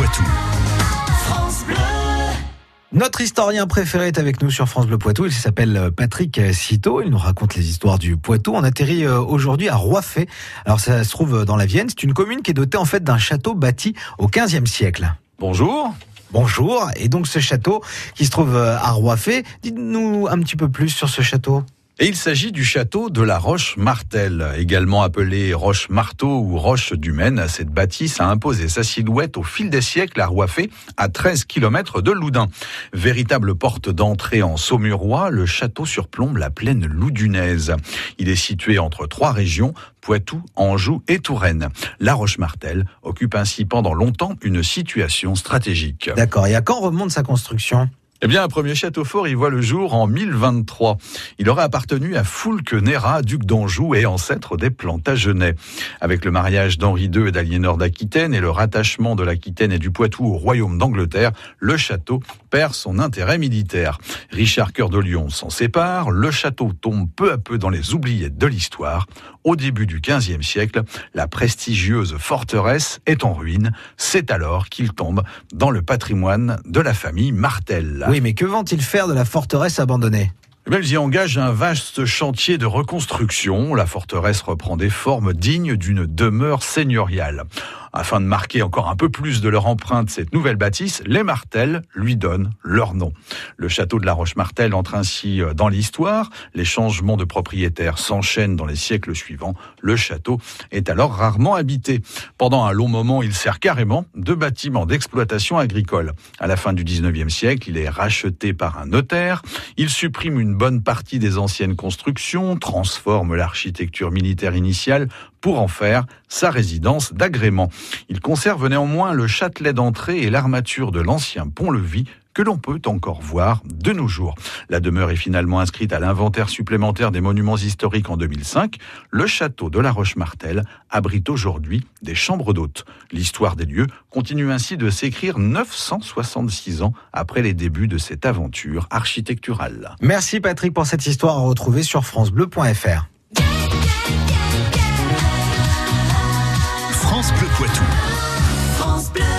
Poitou. Notre historien préféré est avec nous sur France Bleu Poitou. Il s'appelle euh, Patrick Citeau. Il nous raconte les histoires du Poitou. On atterrit euh, aujourd'hui à Roiffet. Alors ça se trouve dans la Vienne. C'est une commune qui est dotée en fait d'un château bâti au 15e siècle. Bonjour. Bonjour. Et donc ce château qui se trouve euh, à Roiffet. Dites-nous un petit peu plus sur ce château. Et il s'agit du château de la Roche-Martel, également appelé Roche-Marteau ou Roche du Maine. Cette bâtisse a imposé sa silhouette au fil des siècles à Roiffet, à 13 km de Loudun. Véritable porte d'entrée en Saumurois, le château surplombe la plaine loudunaise. Il est situé entre trois régions, Poitou, Anjou et Touraine. La Roche-Martel occupe ainsi pendant longtemps une situation stratégique. D'accord. Et à quand remonte sa construction? Eh bien, un premier château fort y voit le jour en 1023. Il aurait appartenu à Foulque Néra, duc d'Anjou et ancêtre des Plantagenets. Avec le mariage d'Henri II et d'Aliénor d'Aquitaine et le rattachement de l'Aquitaine et du Poitou au royaume d'Angleterre, le château perd son intérêt militaire. Richard Cœur de Lion s'en sépare, le château tombe peu à peu dans les oubliettes de l'histoire. Au début du XVe siècle, la prestigieuse forteresse est en ruine. C'est alors qu'il tombe dans le patrimoine de la famille Martel. Oui, mais que vont-ils faire de la forteresse abandonnée? Eh ils y engagent un vaste chantier de reconstruction. La forteresse reprend des formes dignes d'une demeure seigneuriale. Afin de marquer encore un peu plus de leur empreinte cette nouvelle bâtisse, les Martel lui donnent leur nom. Le château de la Roche-Martel entre ainsi euh, dans l'histoire. Les changements de propriétaires s'enchaînent dans les siècles suivants. Le château est alors rarement habité. Pendant un long moment, il sert carrément de bâtiment d'exploitation agricole. À la fin du 19e siècle, il est racheté par un notaire. Il supprime une bonne partie des anciennes constructions, transforme l'architecture militaire initiale pour en faire sa résidence d'agrément. Il conserve néanmoins le châtelet d'entrée et l'armature de l'ancien pont-levis que l'on peut encore voir de nos jours. La demeure est finalement inscrite à l'inventaire supplémentaire des monuments historiques en 2005. Le château de la Roche-Martel abrite aujourd'hui des chambres d'hôtes. L'histoire des lieux continue ainsi de s'écrire 966 ans après les débuts de cette aventure architecturale. Merci Patrick pour cette histoire à retrouver sur francebleu.fr.